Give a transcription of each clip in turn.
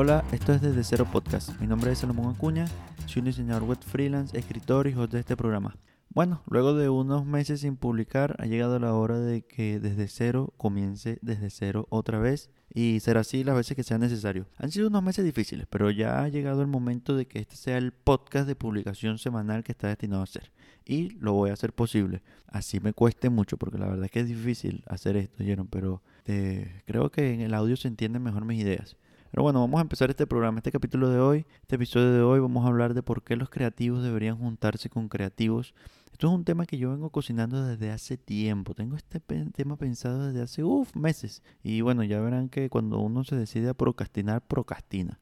Hola, esto es Desde Cero Podcast. Mi nombre es Salomón Acuña, soy un diseñador web freelance, escritor y host de este programa. Bueno, luego de unos meses sin publicar, ha llegado la hora de que Desde Cero comience desde cero otra vez y será así las veces que sea necesario. Han sido unos meses difíciles, pero ya ha llegado el momento de que este sea el podcast de publicación semanal que está destinado a ser. Y lo voy a hacer posible. Así me cueste mucho, porque la verdad es que es difícil hacer esto, Pero eh, creo que en el audio se entienden mejor mis ideas. Pero bueno, vamos a empezar este programa, este capítulo de hoy, este episodio de hoy, vamos a hablar de por qué los creativos deberían juntarse con creativos. Esto es un tema que yo vengo cocinando desde hace tiempo. Tengo este tema pensado desde hace uf, meses. Y bueno, ya verán que cuando uno se decide a procrastinar, procrastina.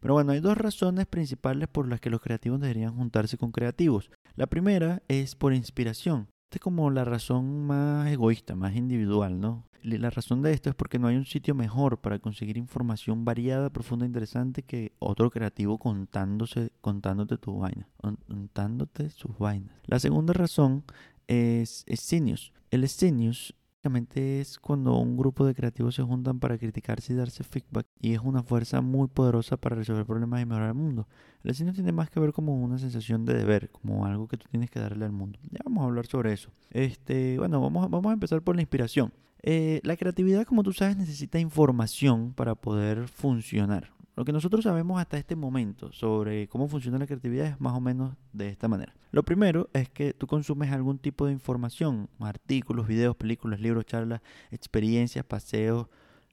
Pero bueno, hay dos razones principales por las que los creativos deberían juntarse con creativos. La primera es por inspiración. Esta es como la razón más egoísta, más individual, ¿no? La razón de esto es porque no hay un sitio mejor para conseguir información variada, profunda e interesante que otro creativo contándose, contándote tu vaina, contándote sus vainas. La segunda razón es, es El Senius es cuando un grupo de creativos se juntan para criticarse y darse feedback y es una fuerza muy poderosa para resolver problemas y mejorar el mundo. El cine tiene más que ver como una sensación de deber, como algo que tú tienes que darle al mundo. Ya vamos a hablar sobre eso. Este, bueno, vamos, vamos a empezar por la inspiración. Eh, la creatividad, como tú sabes, necesita información para poder funcionar. Lo que nosotros sabemos hasta este momento sobre cómo funciona la creatividad es más o menos de esta manera. Lo primero es que tú consumes algún tipo de información, artículos, videos, películas, libros, charlas, experiencias, paseos,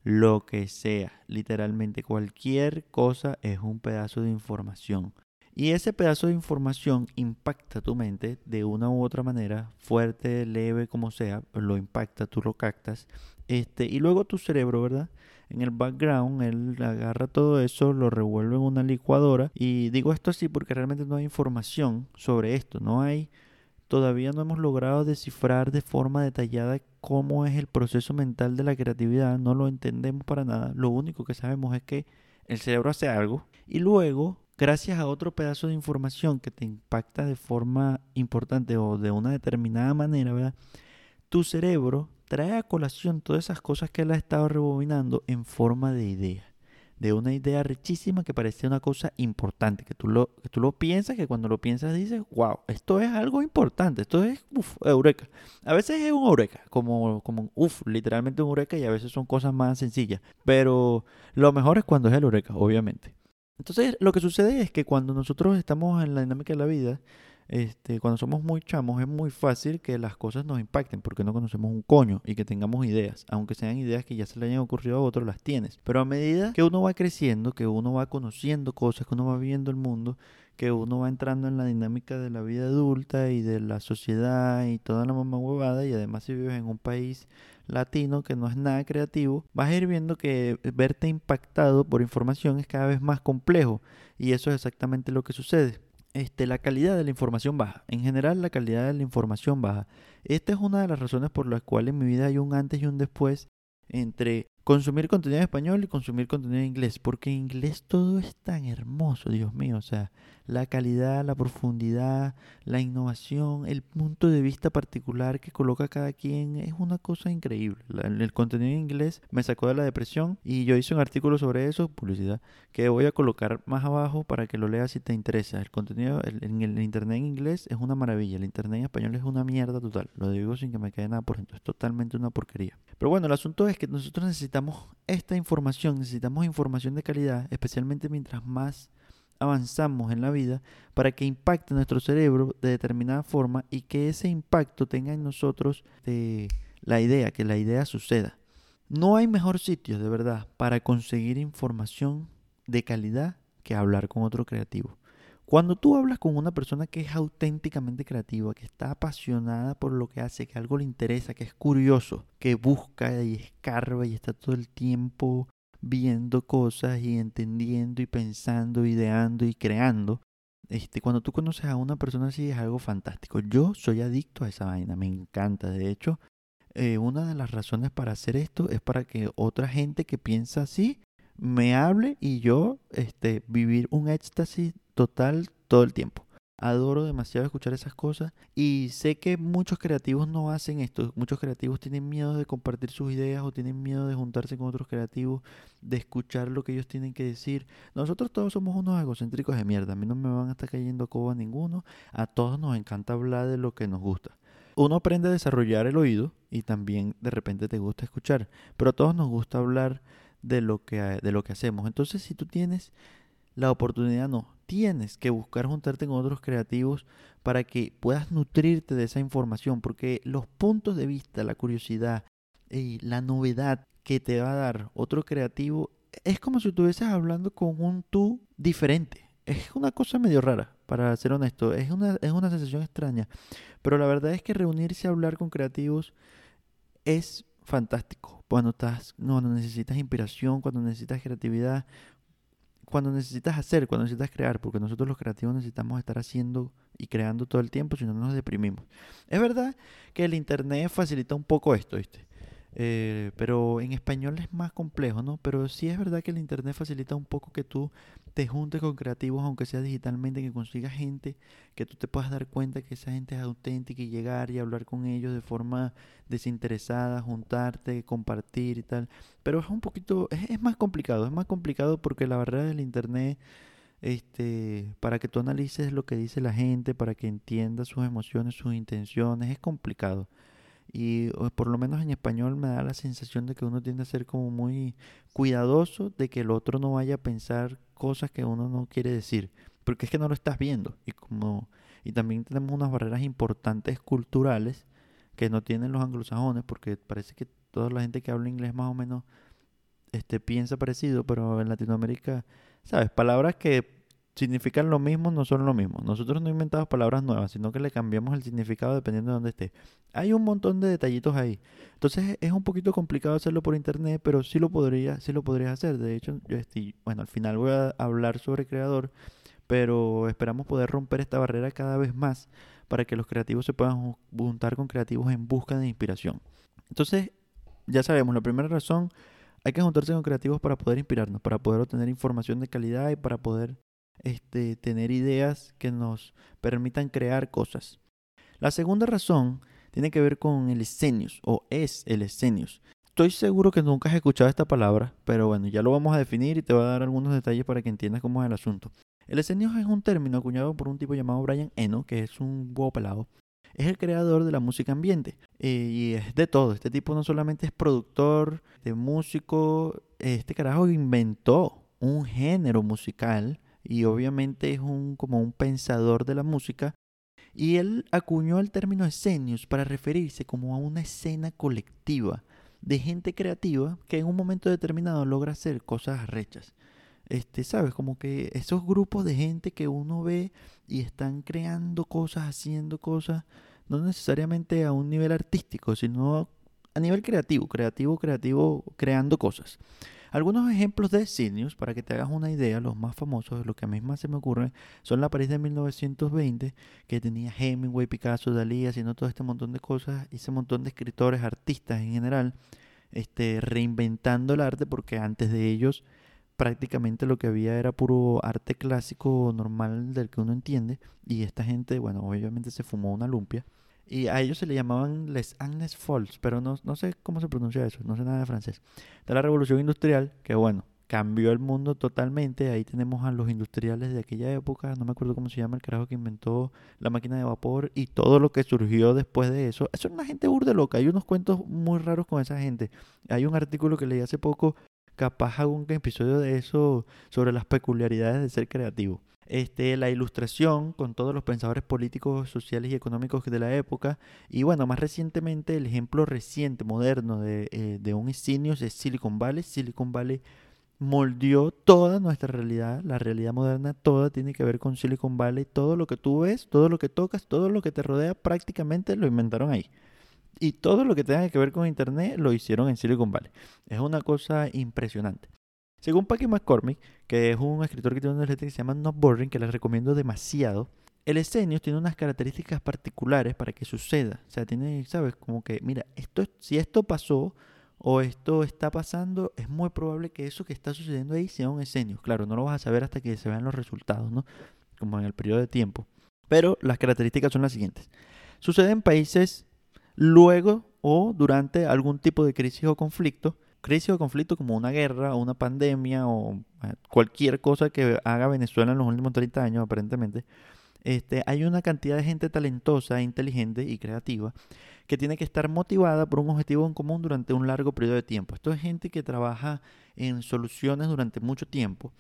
lo que sea. Literalmente cualquier cosa es un pedazo de información. Y ese pedazo de información impacta tu mente de una u otra manera, fuerte, leve, como sea, lo impacta, tú lo captas. Este, y luego tu cerebro, ¿verdad? En el background, él agarra todo eso, lo revuelve en una licuadora. Y digo esto así porque realmente no hay información sobre esto. No hay, todavía no hemos logrado descifrar de forma detallada cómo es el proceso mental de la creatividad, no lo entendemos para nada. Lo único que sabemos es que el cerebro hace algo y luego, gracias a otro pedazo de información que te impacta de forma importante o de una determinada manera, ¿verdad? Tu cerebro trae a colación todas esas cosas que él ha estado rebobinando en forma de idea de una idea richísima que parecía una cosa importante, que tú lo, que tú lo piensas, que cuando lo piensas dices, wow, esto es algo importante, esto es, uff, eureka. A veces es un eureka, como, como uff, literalmente un eureka y a veces son cosas más sencillas, pero lo mejor es cuando es el eureka, obviamente. Entonces, lo que sucede es que cuando nosotros estamos en la dinámica de la vida, este, cuando somos muy chamos es muy fácil que las cosas nos impacten porque no conocemos un coño y que tengamos ideas, aunque sean ideas que ya se le hayan ocurrido a otros, las tienes. Pero a medida que uno va creciendo, que uno va conociendo cosas, que uno va viendo el mundo, que uno va entrando en la dinámica de la vida adulta y de la sociedad y toda la mamá huevada y además si vives en un país latino que no es nada creativo, vas a ir viendo que verte impactado por información es cada vez más complejo y eso es exactamente lo que sucede este, la calidad de la información baja. En general, la calidad de la información baja. Esta es una de las razones por las cuales en mi vida hay un antes y un después entre consumir contenido en español y consumir contenido en inglés, porque en inglés todo es tan hermoso, Dios mío, o sea, la calidad, la profundidad, la innovación, el punto de vista particular que coloca cada quien es una cosa increíble. el contenido en inglés me sacó de la depresión y yo hice un artículo sobre eso, publicidad, que voy a colocar más abajo para que lo leas si te interesa. El contenido en el, internet en inglés es una maravilla, el internet en español es una mierda total, lo digo sin que me quede nada por dentro, es totalmente una porquería. Pero bueno, el asunto es que nosotros necesitamos esta información, necesitamos información de calidad, especialmente mientras más avanzamos en la vida, para que impacte nuestro cerebro de determinada forma y que ese impacto tenga en nosotros de la idea, que la idea suceda. No hay mejor sitio, de verdad, para conseguir información de calidad que hablar con otro creativo. Cuando tú hablas con una persona que es auténticamente creativa, que está apasionada por lo que hace, que algo le interesa, que es curioso, que busca y escarba y está todo el tiempo viendo cosas y entendiendo y pensando, ideando y creando, este, cuando tú conoces a una persona así es algo fantástico. Yo soy adicto a esa vaina, me encanta. De hecho, eh, una de las razones para hacer esto es para que otra gente que piensa así me hable y yo este, vivir un éxtasis total todo el tiempo. adoro demasiado escuchar esas cosas y sé que muchos creativos no hacen esto, muchos creativos tienen miedo de compartir sus ideas o tienen miedo de juntarse con otros creativos, de escuchar lo que ellos tienen que decir. Nosotros todos somos unos egocéntricos de mierda, a mí no me van a estar cayendo a coba ninguno, a todos nos encanta hablar de lo que nos gusta. Uno aprende a desarrollar el oído y también de repente te gusta escuchar, pero a todos nos gusta hablar de lo que, de lo que hacemos. Entonces, si tú tienes la oportunidad, no, tienes que buscar juntarte con otros creativos para que puedas nutrirte de esa información, porque los puntos de vista, la curiosidad y la novedad que te va a dar otro creativo es como si estuvieses hablando con un tú diferente. Es una cosa medio rara, para ser honesto. Es una, es una sensación extraña. Pero la verdad es que reunirse a hablar con creativos es fantástico. Cuando, estás, cuando necesitas inspiración, cuando necesitas creatividad, cuando necesitas hacer, cuando necesitas crear, porque nosotros los creativos necesitamos estar haciendo y creando todo el tiempo, si no nos deprimimos. Es verdad que el Internet facilita un poco esto, ¿viste? Eh, pero en español es más complejo, ¿no? Pero sí es verdad que el Internet facilita un poco que tú te juntes con creativos, aunque sea digitalmente, que consigas gente, que tú te puedas dar cuenta que esa gente es auténtica y llegar y hablar con ellos de forma desinteresada, juntarte, compartir y tal. Pero es un poquito, es, es más complicado, es más complicado porque la barrera del Internet este, para que tú analices lo que dice la gente, para que entiendas sus emociones, sus intenciones, es complicado. Y por lo menos en español me da la sensación de que uno tiende a ser como muy cuidadoso de que el otro no vaya a pensar cosas que uno no quiere decir, porque es que no lo estás viendo. Y como y también tenemos unas barreras importantes culturales que no tienen los anglosajones, porque parece que toda la gente que habla inglés más o menos este piensa parecido, pero en Latinoamérica, sabes, palabras que significan lo mismo, no son lo mismo. Nosotros no inventamos palabras nuevas, sino que le cambiamos el significado dependiendo de dónde esté. Hay un montón de detallitos ahí. Entonces es un poquito complicado hacerlo por internet, pero sí lo podría, sí lo podrías hacer. De hecho, yo estoy, bueno, al final voy a hablar sobre creador, pero esperamos poder romper esta barrera cada vez más para que los creativos se puedan juntar con creativos en busca de inspiración. Entonces, ya sabemos, la primera razón, hay que juntarse con creativos para poder inspirarnos, para poder obtener información de calidad y para poder este, tener ideas que nos permitan crear cosas. La segunda razón tiene que ver con el escenius o es el escenius. Estoy seguro que nunca has escuchado esta palabra, pero bueno, ya lo vamos a definir y te voy a dar algunos detalles para que entiendas cómo es el asunto. El escenius es un término acuñado por un tipo llamado Brian Eno, que es un huevo pelado. Es el creador de la música ambiente eh, y es de todo. Este tipo no solamente es productor, de músico, este carajo inventó un género musical y obviamente es un, como un pensador de la música. Y él acuñó el término escenius para referirse como a una escena colectiva de gente creativa que en un momento determinado logra hacer cosas arrechas. Este, sabes, como que esos grupos de gente que uno ve y están creando cosas, haciendo cosas, no necesariamente a un nivel artístico, sino a nivel creativo, creativo, creativo, creando cosas. Algunos ejemplos de Senius, para que te hagas una idea, los más famosos, los que a mí más se me ocurren, son la París de 1920, que tenía Hemingway, Picasso, Dalí, haciendo todo este montón de cosas, y ese montón de escritores, artistas en general, este, reinventando el arte, porque antes de ellos prácticamente lo que había era puro arte clásico normal del que uno entiende, y esta gente, bueno, obviamente se fumó una lumpia. Y a ellos se le llamaban les Agnes Folks, pero no, no sé cómo se pronuncia eso, no sé nada de francés. De la revolución industrial, que bueno, cambió el mundo totalmente. Ahí tenemos a los industriales de aquella época, no me acuerdo cómo se llama el carajo que inventó la máquina de vapor y todo lo que surgió después de eso. Eso es una gente burde loca. Hay unos cuentos muy raros con esa gente. Hay un artículo que leí hace poco, capaz un episodio de eso sobre las peculiaridades de ser creativo este, la ilustración con todos los pensadores políticos, sociales y económicos de la época. Y bueno, más recientemente, el ejemplo reciente, moderno de, eh, un Sinius es Silicon Valley. Silicon Valley moldeó toda nuestra realidad, la realidad moderna, toda tiene que ver con Silicon Valley. Todo lo que tú ves, todo lo que tocas, todo lo que te rodea, prácticamente lo inventaron ahí. Y todo lo que tenga que ver con Internet lo hicieron en Silicon Valley. Es una cosa impresionante. Según Packy McCormick, que es un escritor que tiene una letra que se llama Not Boring, que les recomiendo demasiado, el escenio tiene unas características particulares para que suceda. O sea, tiene, ¿sabes? Como que, mira, esto, si esto pasó o esto está pasando, es muy probable que eso que está sucediendo ahí sea un escenio. Claro, no lo vas a saber hasta que se vean los resultados, ¿no? Como en el periodo de tiempo. Pero las características son las siguientes. Sucede en países luego o durante algún tipo de crisis o conflicto. Crisis o conflicto como una guerra o una pandemia o eh, cualquier cosa que haga Venezuela en los últimos 30 años aparentemente. Este, hay una cantidad de gente talentosa, inteligente y creativa que tiene que estar motivada por un objetivo en común durante un largo periodo de tiempo. Esto es gente que trabaja en soluciones durante mucho tiempo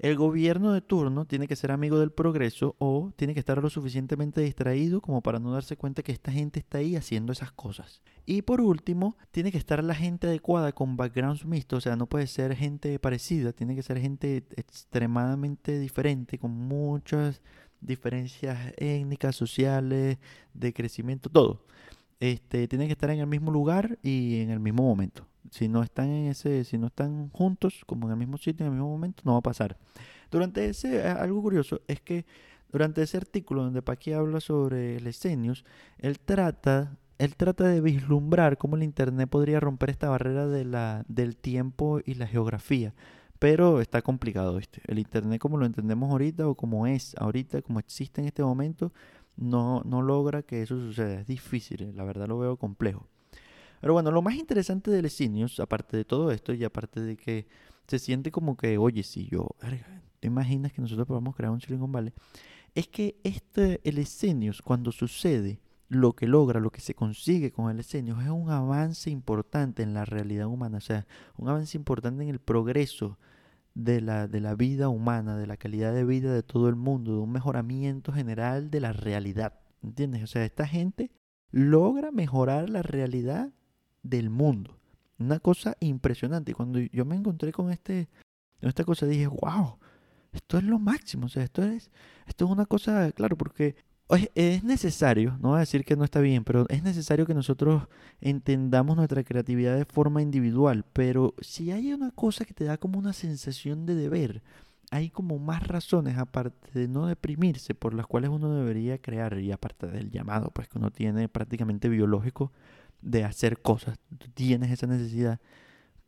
el gobierno de turno tiene que ser amigo del progreso o tiene que estar lo suficientemente distraído como para no darse cuenta que esta gente está ahí haciendo esas cosas. Y por último, tiene que estar la gente adecuada con backgrounds mixtos, o sea, no puede ser gente parecida, tiene que ser gente extremadamente diferente, con muchas diferencias étnicas, sociales, de crecimiento, todo. Este, tienen que estar en el mismo lugar y en el mismo momento. Si no están en ese, si no están juntos, como en el mismo sitio, en el mismo momento, no va a pasar. Durante ese, eh, algo curioso es que durante ese artículo donde Paqui habla sobre Lesenius, él trata, él trata de vislumbrar cómo el internet podría romper esta barrera de la, del tiempo y la geografía. Pero está complicado, ¿viste? El internet como lo entendemos ahorita o como es ahorita, como existe en este momento, no, no logra que eso suceda. Es difícil, la verdad lo veo complejo. Pero bueno, lo más interesante de Lesinius, aparte de todo esto y aparte de que se siente como que, oye, si yo, ¿te imaginas que nosotros podamos crear un Silicon Valley? Es que este, el cuando sucede, lo que logra, lo que se consigue con el Esenius es un avance importante en la realidad humana, o sea, un avance importante en el progreso de la, de la vida humana, de la calidad de vida de todo el mundo, de un mejoramiento general de la realidad. ¿Entiendes? O sea, esta gente logra mejorar la realidad del mundo. Una cosa impresionante. Cuando yo me encontré con este, esta cosa, dije, wow, esto es lo máximo. O sea, esto es, esto es una cosa, claro, porque es necesario, no voy a decir que no está bien, pero es necesario que nosotros entendamos nuestra creatividad de forma individual. Pero si hay una cosa que te da como una sensación de deber, hay como más razones, aparte de no deprimirse, por las cuales uno debería crear, y aparte del llamado, pues que uno tiene prácticamente biológico de hacer cosas, tú tienes esa necesidad,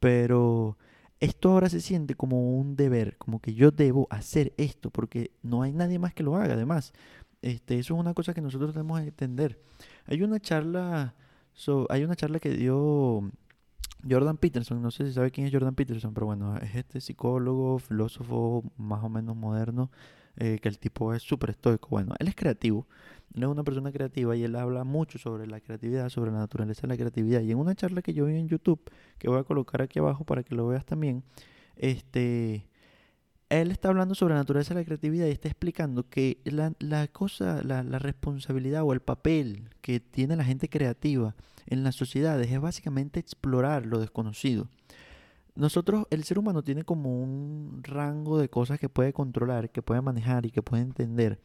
pero esto ahora se siente como un deber, como que yo debo hacer esto, porque no hay nadie más que lo haga, además. Este, eso es una cosa que nosotros debemos entender. Hay una charla, hay una charla que dio Jordan Peterson, no sé si sabe quién es Jordan Peterson, pero bueno, es este psicólogo, filósofo más o menos moderno, eh, que el tipo es súper estoico. Bueno, él es creativo, él es una persona creativa y él habla mucho sobre la creatividad, sobre la naturaleza de la creatividad. Y en una charla que yo vi en YouTube, que voy a colocar aquí abajo para que lo veas también, este, él está hablando sobre la naturaleza de la creatividad y está explicando que la, la cosa, la, la, responsabilidad o el papel que tiene la gente creativa en las sociedades es básicamente explorar lo desconocido. Nosotros, el ser humano tiene como un rango de cosas que puede controlar, que puede manejar y que puede entender.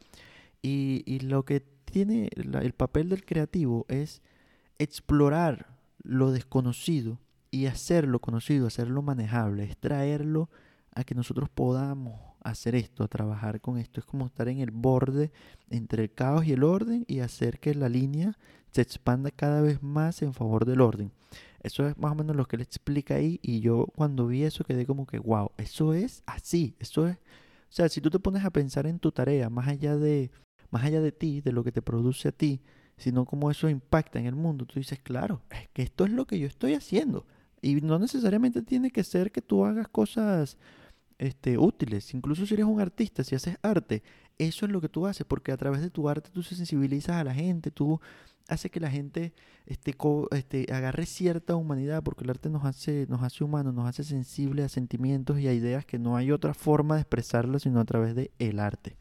Y, y lo que tiene el papel del creativo es explorar lo desconocido y hacerlo conocido, hacerlo manejable, extraerlo a que nosotros podamos hacer esto, a trabajar con esto. Es como estar en el borde entre el caos y el orden y hacer que la línea se expanda cada vez más en favor del orden. Eso es más o menos lo que él explica ahí y yo cuando vi eso quedé como que, wow, eso es así, eso es... O sea, si tú te pones a pensar en tu tarea, más allá de, más allá de ti, de lo que te produce a ti, sino cómo eso impacta en el mundo, tú dices, claro, es que esto es lo que yo estoy haciendo. Y no necesariamente tiene que ser que tú hagas cosas este, útiles. Incluso si eres un artista, si haces arte, eso es lo que tú haces, porque a través de tu arte tú se sensibilizas a la gente, tú haces que la gente este, este, agarre cierta humanidad, porque el arte nos hace, nos hace humanos, nos hace sensibles a sentimientos y a ideas que no hay otra forma de expresarlo sino a través de el arte.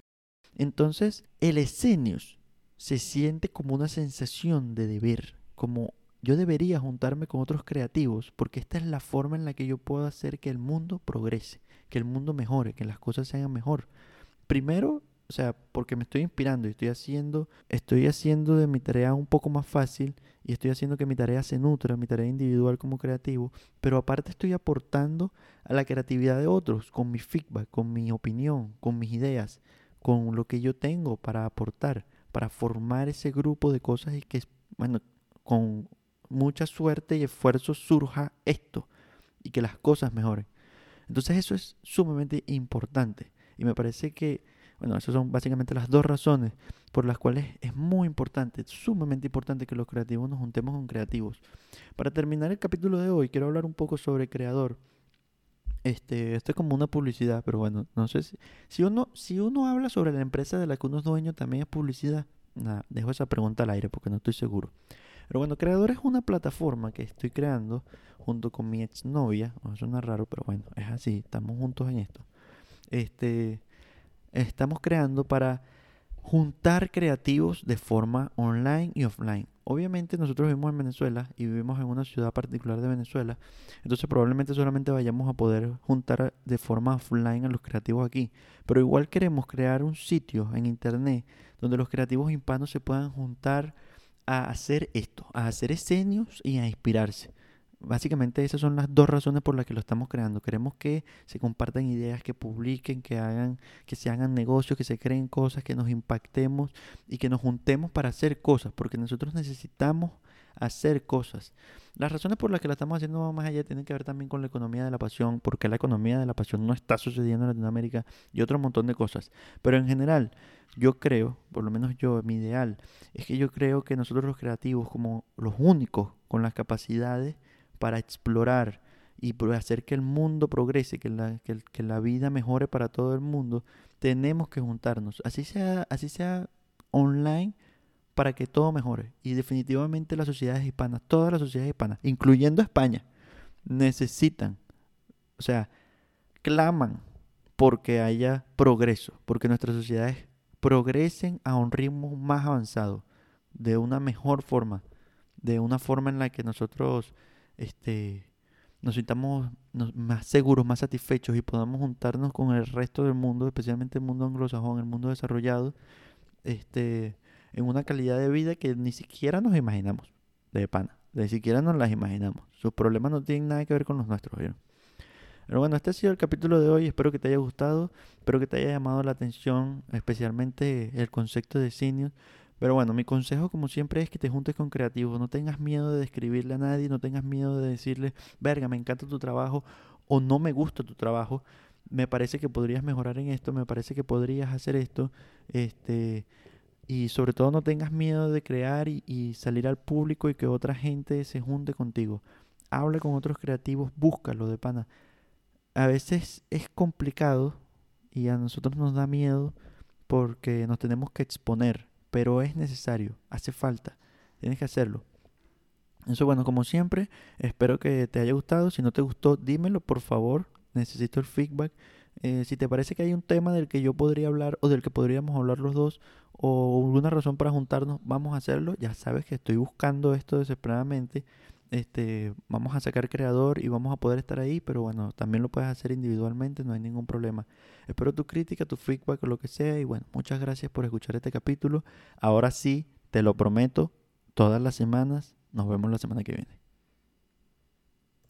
Entonces, el escenius se siente como una sensación de deber, como yo debería juntarme con otros creativos, porque esta es la forma en la que yo puedo hacer que el mundo progrese que el mundo mejore, que las cosas se hagan mejor. Primero, o sea, porque me estoy inspirando y estoy haciendo, estoy haciendo de mi tarea un poco más fácil y estoy haciendo que mi tarea se nutra, mi tarea individual como creativo, pero aparte estoy aportando a la creatividad de otros con mi feedback, con mi opinión, con mis ideas, con lo que yo tengo para aportar, para formar ese grupo de cosas y que, bueno, con mucha suerte y esfuerzo surja esto y que las cosas mejoren. Entonces eso es sumamente importante y me parece que Bueno, esas son básicamente las dos razones por las cuales es muy importante, sumamente importante que los creativos nos juntemos con creativos. Para terminar el capítulo de hoy, quiero hablar un poco sobre creador. Este, esto es como una publicidad, pero bueno, no sé si, uno, si uno habla sobre la empresa de la que uno es dueño, también es publicidad. Nada, dejo esa pregunta al aire porque no estoy seguro. Pero bueno, Creador es una plataforma que estoy creando junto con mi exnovia. No suena raro, pero bueno, es así, estamos juntos en esto. Este, estamos creando para juntar creativos de forma online y offline. Obviamente nosotros vivimos en Venezuela y vivimos en una ciudad particular de Venezuela, entonces probablemente solamente vayamos a poder juntar de forma offline a los creativos aquí, pero igual queremos crear un sitio en internet donde los creativos hispanos se puedan juntar a hacer esto, a hacer escenios y a inspirarse. Básicamente esas son las dos razones por las que lo estamos creando. Queremos que se compartan ideas, que publiquen, que hagan, que se hagan negocios, que se creen cosas, que nos impactemos y que nos juntemos para hacer cosas, porque nosotros necesitamos hacer cosas. Las razones por las que lo estamos haciendo más allá tienen que ver también con la economía de la pasión, porque la economía de la pasión no está sucediendo en Latinoamérica y otro montón de cosas. Pero en general, yo creo, por lo menos yo, mi ideal, es que yo creo que nosotros los creativos, como los únicos con las capacidades para explorar y hacer que el mundo progrese, que la, que, la vida mejore para todo el mundo, tenemos que juntarnos. Así sea, así sea online para que todo mejore. Y definitivamente las sociedades hispanas, todas las sociedades hispanas, incluyendo España, necesitan, o sea, claman porque haya progreso, porque nuestras sociedades progresen a un ritmo más avanzado, de una mejor forma, de una forma en la que nosotros este, nos sintamos más seguros, más satisfechos y podamos juntarnos con el resto del mundo, especialmente el mundo anglosajón, el mundo desarrollado, este, en una calidad de vida que ni siquiera nos imaginamos, de pana, ni siquiera nos las imaginamos. Sus problemas no tienen nada que ver con los nuestros, Pero bueno, este ha sido el capítulo de hoy. Espero que te haya gustado. Espero que te haya llamado la atención, especialmente el concepto de senior. Pero bueno, mi consejo como siempre es que te juntes con creativos, no tengas miedo de describirle a nadie, no tengas miedo de decirle, verga, me encanta tu trabajo o no me gusta tu trabajo, me parece que podrías mejorar en esto, me parece que podrías hacer esto, este, y sobre todo no tengas miedo de crear y, salir al público y que otra gente se junte contigo. Habla con otros creativos, búscalo de pana. A veces es complicado y a nosotros nos da miedo porque nos tenemos que exponer pero es necesario, hace falta, tienes que hacerlo. Eso bueno, como siempre, espero que te haya gustado. Si no te gustó, dímelo por favor. Necesito el feedback. Eh, si te parece que hay un tema del que yo podría hablar o del que podríamos hablar los dos o alguna razón para juntarnos, vamos a hacerlo. Ya sabes que estoy buscando esto desesperadamente este, vamos a sacar creador y vamos a poder estar ahí, pero bueno, también lo puedes hacer individualmente, no hay ningún problema. Espero tu crítica, tu feedback o lo que sea y bueno, muchas gracias por escuchar este capítulo. Ahora sí, te lo prometo, todas las semanas, nos vemos la semana que viene.